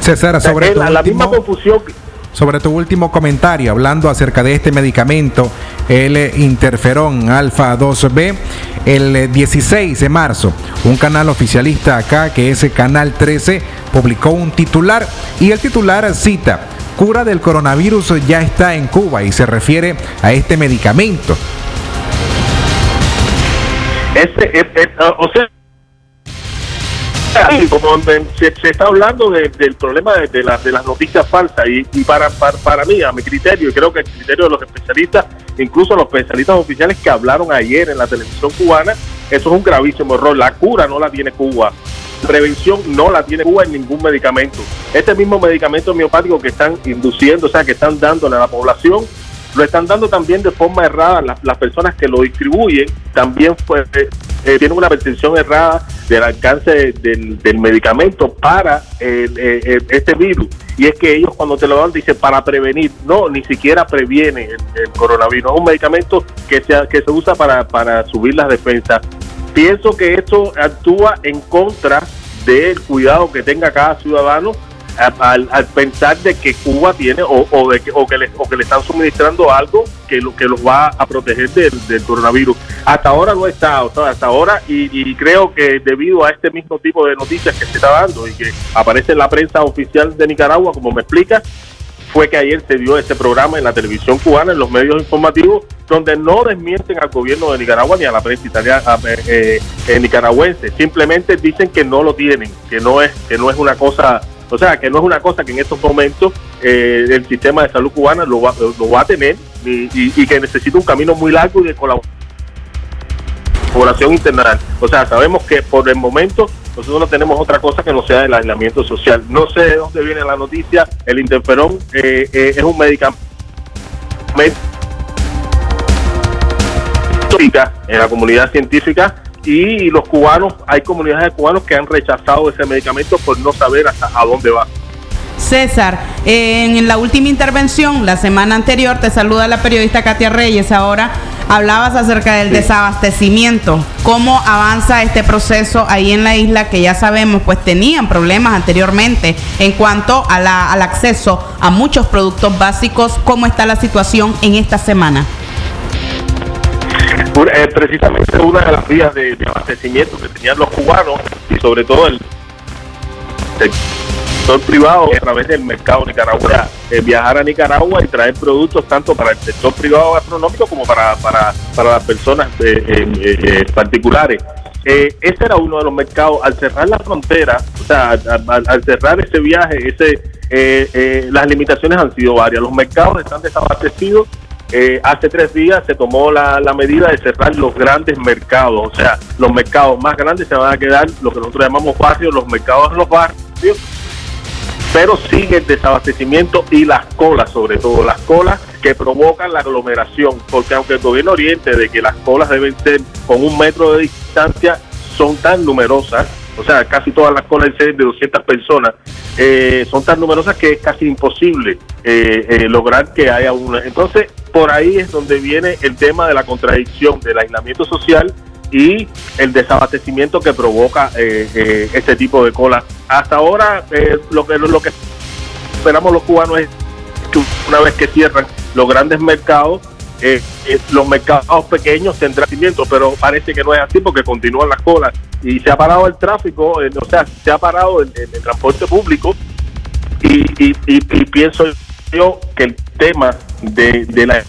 César, sobre tu la, la misma confusión que- Sobre tu último comentario, hablando acerca de este medicamento, el eh, interferón alfa 2B, el eh, 16 de marzo, un canal oficialista acá, que es el Canal 13, publicó un titular y el titular cita, cura del coronavirus ya está en Cuba y se refiere a este medicamento. Ese, es- es- ah, o sea, sí, como se, está hablando de- del problema de, de de las noticias falsas y, y para, para, para mí, a mi criterio, y creo que el criterio de los especialistas, incluso los especialistas oficiales que hablaron ayer en la televisión cubana, eso es un gravísimo error. La cura no la tiene Cuba. Prevención no la tiene Cuba en ningún medicamento. Este mismo medicamento homeopático que están induciendo, o sea, que están dándole a la población, lo están dando también de forma errada. Las, las personas que lo distribuyen también fue, eh, tienen una percepción errada del alcance del, del medicamento para el, eh, eh, este virus. Y es que ellos cuando te lo dan dicen para prevenir. No, ni siquiera previene el, el coronavirus. Es un medicamento que se, que se usa para, para subir las defensas. Pienso que esto actúa en contra del cuidado que tenga cada ciudadano al, pensar de que Cuba tiene o, o de que, o, que le, o que le están suministrando algo que, lo, que los va a proteger del, del coronavirus. Hasta ahora no está, o sea, hasta ahora, y, y creo que debido a este mismo tipo de noticias que se está dando y que aparece en la prensa oficial de Nicaragua, como me explica, fue que ayer se dio este programa en la televisión cubana, en los medios informativos, donde no desmienten al gobierno de Nicaragua ni a la prensa italiana, eh, eh, eh, nicaragüense. Simplemente dicen que no lo tienen, que no es, que no es una cosa, o sea, que no es una cosa que en estos momentos eh, el sistema de salud cubana lo va, lo va a tener y, que necesita un camino muy largo y de colaboración internacional. O sea, sabemos que por el momento nosotros no tenemos otra cosa que no sea el aislamiento social. No sé de dónde viene la noticia. El interferón eh, eh, es un medicamento en la comunidad científica y los cubanos, hay comunidades de cubanos que han rechazado ese medicamento por no saber hasta a dónde va. César, en la última intervención, la semana anterior, te saluda la periodista Katia Reyes. Ahora hablabas acerca del desabastecimiento. ¿Cómo avanza este proceso ahí en la isla que ya sabemos, pues tenían problemas anteriormente en cuanto a la- al acceso a muchos productos básicos? ¿Cómo está la situación en esta semana? Eh, precisamente una de las vías de, abastecimiento que tenían los cubanos y sobre todo el sector privado a través del mercado nicaragüense, eh, viajar a Nicaragua y traer productos tanto para el sector privado gastronómico como para, para, para las personas eh, particulares. eh, ese era uno de los mercados. Al cerrar la frontera, o sea, al, al cerrar ese viaje, ese, eh, eh, las limitaciones han sido varias. Los mercados están desabastecidos. Eh, hace tres días se tomó la, la medida de cerrar los grandes mercados, o sea, los mercados más grandes se van a quedar, lo que nosotros llamamos barrios, los mercados los barrios, pero sigue el desabastecimiento y las colas, sobre todo las colas que provocan la aglomeración, porque aunque el gobierno oriente de que las colas deben ser con un metro de distancia, son tan numerosas, o sea, casi todas las colas de 200 personas, eh, son tan numerosas que es casi imposible eh, eh, lograr que haya una. Entonces, por ahí es donde viene el tema de la contradicción del aislamiento social y el desabastecimiento que provoca eh, este tipo de cola. Hasta ahora, lo que lo que esperamos los cubanos es que una vez que cierran los grandes mercados, eh, eh, los mercados pequeños tendrán crecimiento, pero parece que no es así porque continúan las colas y se ha parado el tráfico, eh, o sea, se ha parado el, transporte público y, pienso yo que el tema de, de la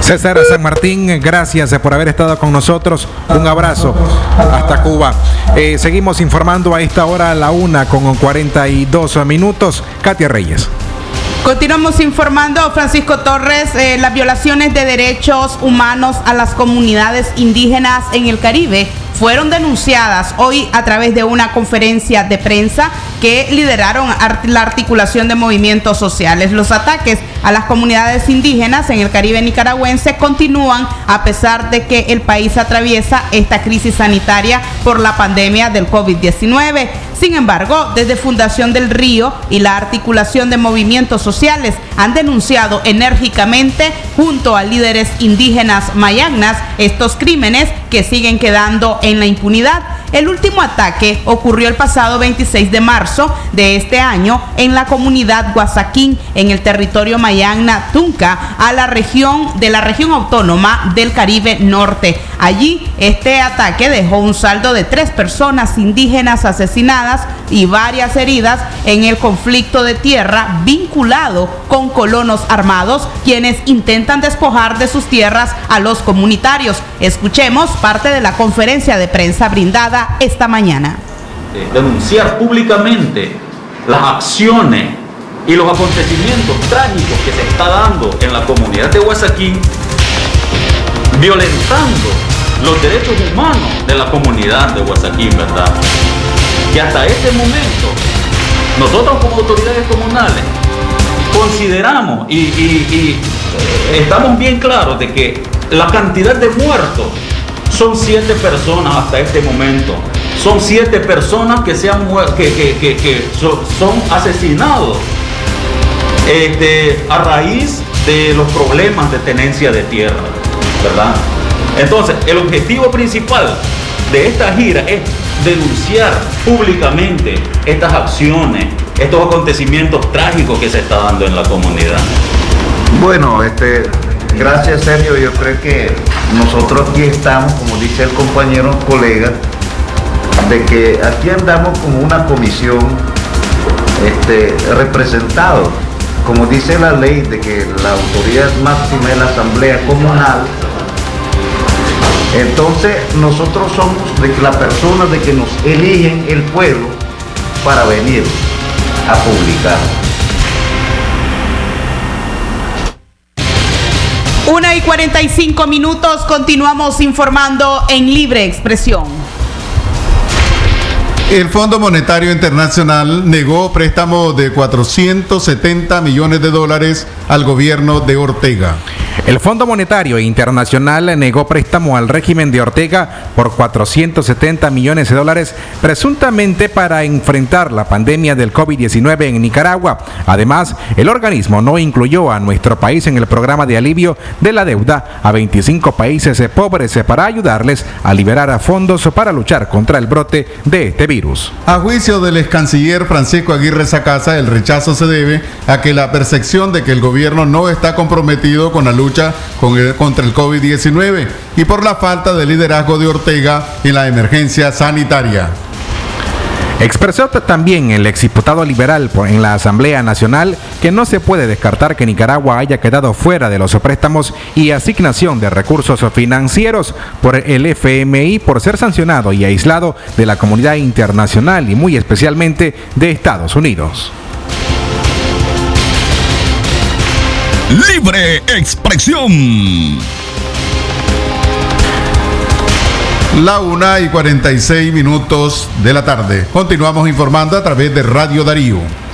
César San Martín, gracias por haber estado con nosotros. Un abrazo hasta Cuba. Seguimos informando a esta hora a la una con 42 minutos. Katia Reyes. Continuamos informando, Francisco Torres, eh, las violaciones de derechos humanos a las comunidades indígenas en el Caribe fueron denunciadas hoy a través de una conferencia de prensa que lideraron la articulación de movimientos sociales. Los ataques a las comunidades indígenas en el Caribe nicaragüense continúan a pesar de que el país atraviesa esta crisis sanitaria por la pandemia del COVID-19. Sin embargo, desde Fundación del Río y la articulación de movimientos sociales han denunciado enérgicamente junto a líderes indígenas mayagnas estos crímenes que siguen quedando en la impunidad. El último ataque ocurrió el pasado 26 de marzo de este año en la comunidad Guasaquín, en el territorio Mayagna Tunca, a la región de la región autónoma del Caribe Norte. Allí, este ataque dejó un saldo de tres personas indígenas asesinadas y varias heridas en el conflicto de tierra vinculado con colonos armados, quienes intentan despojar de sus tierras a los comunitarios. Escuchemos parte de la conferencia de prensa brindada esta mañana. Denunciar públicamente las acciones y los acontecimientos trágicos que se está dando en la comunidad de Huasaquín, violentando los derechos humanos de la comunidad de Huasaquín, ¿verdad? Que hasta este momento, nosotros como autoridades comunales consideramos y, y estamos bien claros de que la cantidad de muertos son siete personas hasta este momento. Son siete personas que, se han, que, que, que, son asesinados este, a raíz de los problemas de tenencia de tierra, ¿verdad? Entonces, el objetivo principal de esta gira es denunciar públicamente estas acciones, estos acontecimientos trágicos que se está dando en la comunidad. Bueno, este, gracias Sergio, yo creo que nosotros aquí estamos, como dice el compañero colega, de que aquí andamos como una comisión este, representado, como dice la ley de que la autoridad máxima es la Asamblea Comunal, entonces nosotros somos de la persona de que nos eligen el pueblo para venir a publicar. Una y 45 minutos, continuamos informando en libre expresión. El Fondo Monetario Internacional negó préstamo de 470 millones de dólares al gobierno de Ortega. El Fondo Monetario Internacional negó préstamo al régimen de Ortega por 470 millones de dólares, presuntamente para enfrentar la pandemia del COVID-19 en Nicaragua. Además, el organismo no incluyó a nuestro país en el programa de alivio de la deuda a 25 países pobres para ayudarles a liberar fondos para luchar contra el brote de este virus. A juicio del ex canciller Francisco Aguirre Sacasa, el rechazo se debe a que la percepción de que el gobierno no está comprometido con la lucha con el, contra el COVID-19 y por la falta de liderazgo de Ortega en la emergencia sanitaria. Expresó también el exdiputado liberal en la Asamblea Nacional que no se puede descartar que Nicaragua haya quedado fuera de los préstamos y asignación de recursos financieros por el FMI por ser sancionado y aislado de la comunidad internacional y muy especialmente de Estados Unidos. Libre expresión. La una y 46 minutos de la tarde. Continuamos informando a través de Radio Darío.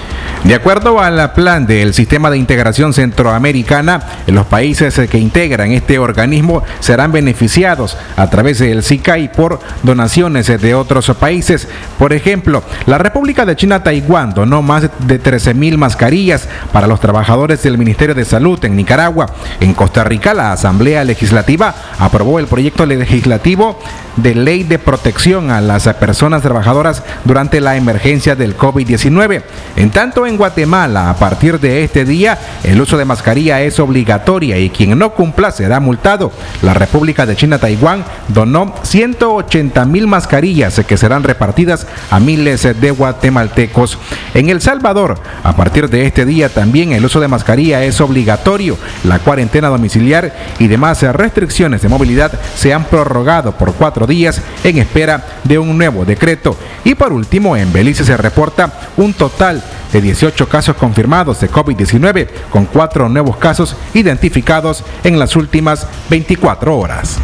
De acuerdo al plan del Sistema de Integración Centroamericana, los países que integran este organismo serán beneficiados a través del SICAI por donaciones de otros países. Por ejemplo, la República de China Taiwán donó más de 13 mil mascarillas para los trabajadores del Ministerio de Salud en Nicaragua. En Costa Rica, la Asamblea Legislativa aprobó el proyecto legislativo de ley de protección a las personas trabajadoras durante la emergencia del COVID-19. En tanto, en Guatemala, a partir de este día, el uso de mascarilla es obligatoria y quien no cumpla será multado. La República de China Taiwán donó 180 mil mascarillas que serán repartidas a miles de guatemaltecos. En El Salvador, a partir de este día también el uso de mascarilla es obligatorio. La cuarentena domiciliar y demás restricciones de movilidad se han prorrogado por cuatro días en espera de un nuevo decreto. Y por último, en Belice se reporta un total de 18 casos confirmados de COVID-19, con cuatro nuevos casos identificados en las últimas 24 horas.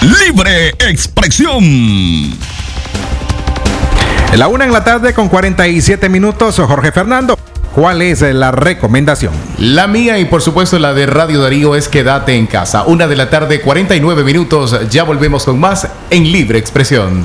Libre expresión. La una en la tarde con 47 minutos, Jorge Fernando. ¿Cuál es la recomendación? La mía y por supuesto la de Radio Darío es quédate en casa. Una de la tarde, 49 minutos. Ya volvemos con más en Libre Expresión.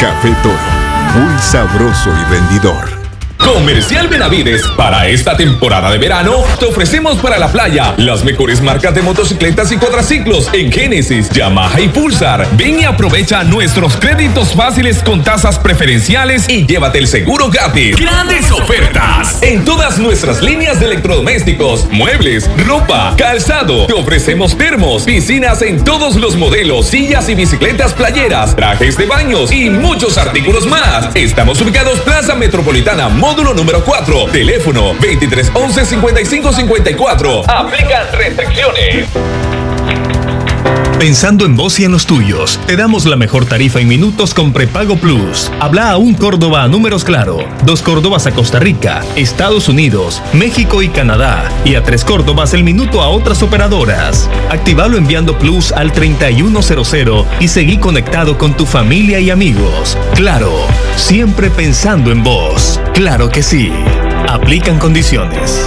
Café Toro, muy sabroso y vendidor. Comercial Benavides, para esta temporada de verano, te ofrecemos para la playa las mejores marcas de motocicletas y cuadraciclos en Genesis, Yamaha y Pulsar. Ven y aprovecha nuestros créditos fáciles con tasas preferenciales y llévate el seguro gratis. Grandes ofertas en todas nuestras líneas de electrodomésticos, muebles, ropa, calzado. Te ofrecemos termos, piscinas en todos los modelos, sillas y bicicletas playeras, trajes de baños y muchos artículos más. Estamos ubicados Plaza Metropolitana, módulo número 4. Teléfono 2311 5554. Aplican restricciones. Pensando en vos y en los tuyos, te damos la mejor tarifa en minutos con Prepago Plus. Habla a un Córdoba a números claro, dos Córdobas a Costa Rica, Estados Unidos, México y Canadá, y a tres Córdobas el minuto a otras operadoras. Activalo enviando Plus al 3100 y seguí conectado con tu familia y amigos. Claro, siempre pensando en vos. Claro que sí. Aplican condiciones.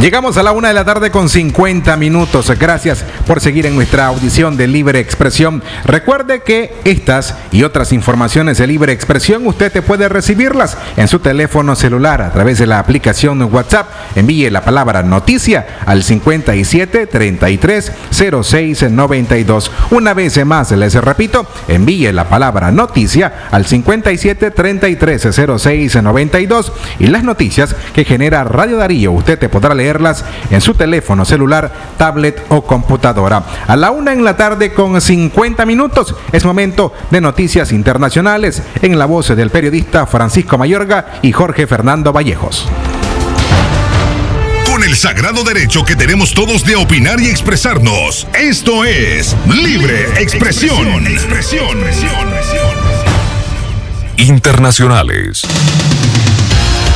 Llegamos a la una de la tarde con 50 minutos. Gracias por seguir en nuestra audición de Libre Expresión. Recuerde que estas y otras informaciones de Libre Expresión usted te puede recibirlas en su teléfono celular a través de la aplicación WhatsApp. Envíe la palabra noticia al 57 33 06 92. Una vez más les repito, envíe la palabra noticia al 57 33 06 92 y las noticias que genera Radio Darío usted te podrá leerlas en su teléfono celular, tablet o computadora. A la una en la tarde con 50 minutos es momento de noticias internacionales en la voz del periodista Francisco Mayorga y Jorge Fernando Vallejos. Con el sagrado derecho que tenemos todos de opinar y expresarnos. Esto es Libre Expresión. Internacionales.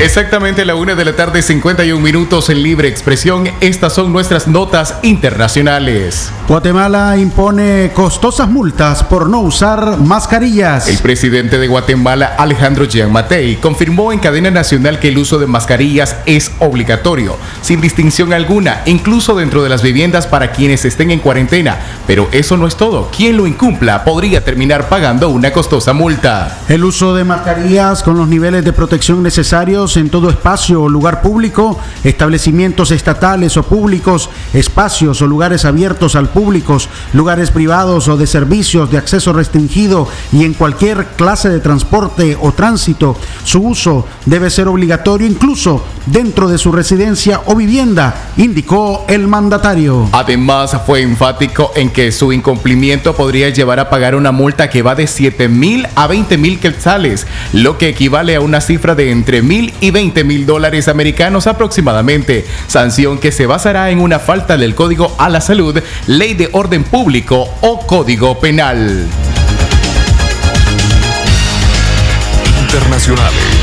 Exactamente a la una de la tarde, 51 minutos en libre expresión. Estas son nuestras notas internacionales. Guatemala impone costosas multas por no usar mascarillas. El presidente de Guatemala, Alejandro Gianmatei, confirmó en cadena nacional que el uso de mascarillas es obligatorio, sin distinción alguna, incluso dentro de las viviendas para quienes estén en cuarentena. Pero eso no es todo. Quien lo incumpla podría terminar pagando una costosa multa. El uso de mascarillas con los niveles de protección necesarios en todo espacio o lugar público, establecimientos estatales o públicos, espacios o lugares abiertos al público, lugares privados o de servicios de acceso restringido y en cualquier clase de transporte o tránsito. Su uso debe ser obligatorio incluso dentro de su residencia o vivienda, indicó el mandatario. Además, fue enfático en que su incumplimiento podría llevar a pagar una multa que va de 7 mil a 20 mil quetzales, lo que equivale a una cifra de entre mil y 20 mil dólares americanos aproximadamente, sanción que se basará en una falta del Código a la Salud, Ley de Orden Público o Código Penal. Internacionales.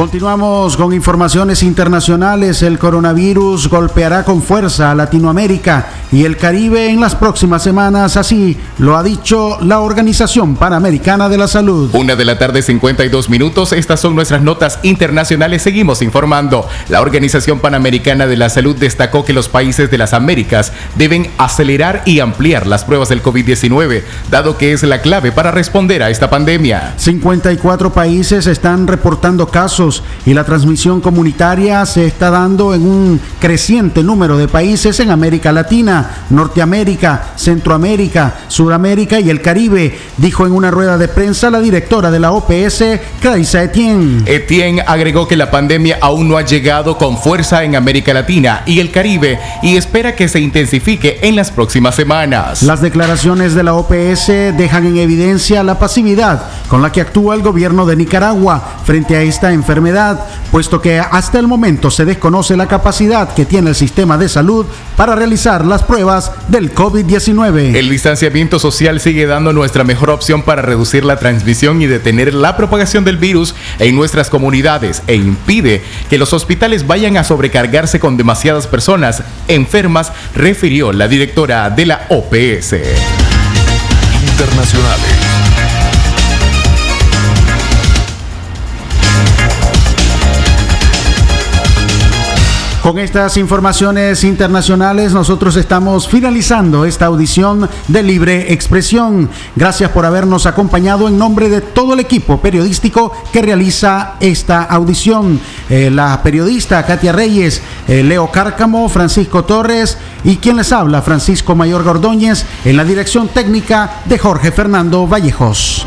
Continuamos con informaciones internacionales. El coronavirus golpeará con fuerza a Latinoamérica y el Caribe en las próximas semanas, así lo ha dicho la Organización Panamericana de la Salud. Una de la tarde, 52 minutos. Estas son nuestras notas internacionales. Seguimos informando. La Organización Panamericana de la Salud destacó que los países de las Américas deben acelerar y ampliar las pruebas del COVID-19, dado que es la clave para responder a esta pandemia. 54 países están reportando casos y la transmisión comunitaria se está dando en un creciente número de países en América Latina, Norteamérica, Centroamérica, Sudamérica y el Caribe, dijo en una rueda de prensa la directora de la OPS, Claisa Etienne. Etienne agregó que la pandemia aún no ha llegado con fuerza en América Latina y el Caribe y espera que se intensifique en las próximas semanas. Las declaraciones de la OPS dejan en evidencia la pasividad con la que actúa el gobierno de Nicaragua frente a esta enfermedad, puesto que hasta el momento se desconoce la capacidad que tiene el sistema de salud para realizar las pruebas del COVID-19. El distanciamiento social sigue dando nuestra mejor opción para reducir la transmisión y detener la propagación del virus en nuestras comunidades e impide que los hospitales vayan a sobrecargarse con demasiadas personas enfermas, refirió la directora de la OPS. Internacionales. Con estas informaciones internacionales nosotros estamos finalizando esta audición de Libre Expresión. Gracias por habernos acompañado en nombre de todo el equipo periodístico que realiza esta audición. Eh, la periodista Katia Reyes, eh, Leo Cárcamo, Francisco Torres y quien les habla, Francisco Mayor Gordóñez, en la dirección técnica de Jorge Fernando Vallejos.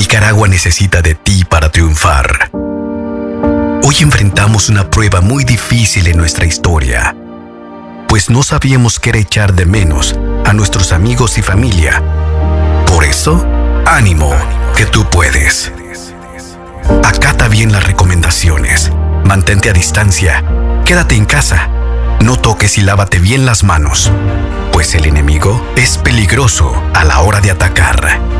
Nicaragua necesita de ti para triunfar. Hoy enfrentamos una prueba muy difícil en nuestra historia, pues no sabíamos qué echar de menos a nuestros amigos y familia. Por eso, ánimo, que tú puedes. Acata bien las recomendaciones, mantente a distancia, quédate en casa, no toques y lávate bien las manos, pues el enemigo es peligroso a la hora de atacar.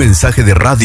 mensaje de radio.